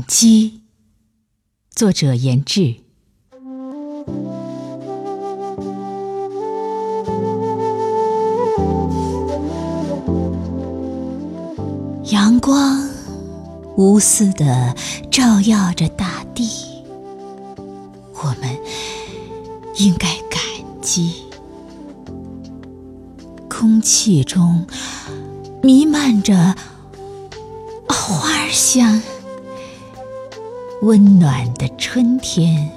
感激。作者：严志。阳光无私的照耀着大地，我们应该感激。空气中弥漫着花香。温暖的春天，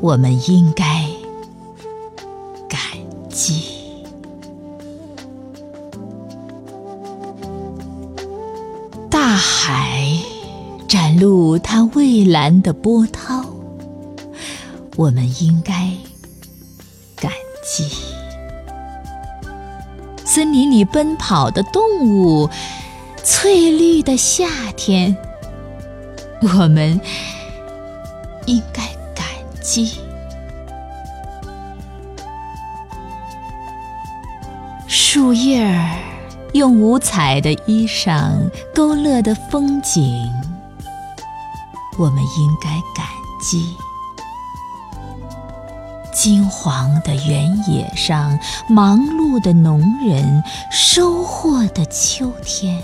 我们应该感激。大海展露它蔚蓝的波涛，我们应该感激。森林里奔跑的动物，翠绿的夏天。我们应该感激树叶儿用五彩的衣裳勾勒的风景，我们应该感激金黄的原野上忙碌的农人收获的秋天，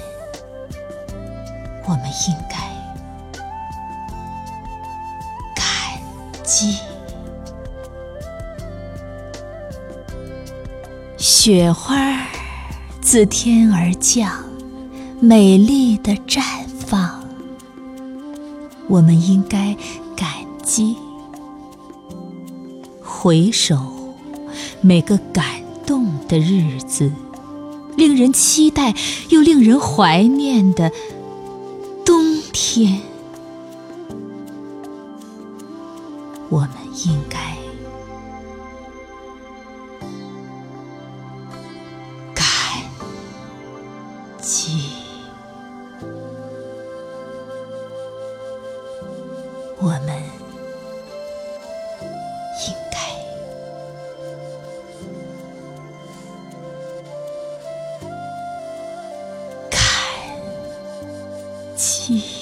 我们应该。鸡，雪花自天而降，美丽的绽放。我们应该感激。回首每个感动的日子，令人期待又令人怀念的冬天。应该。感激我们应该。感激。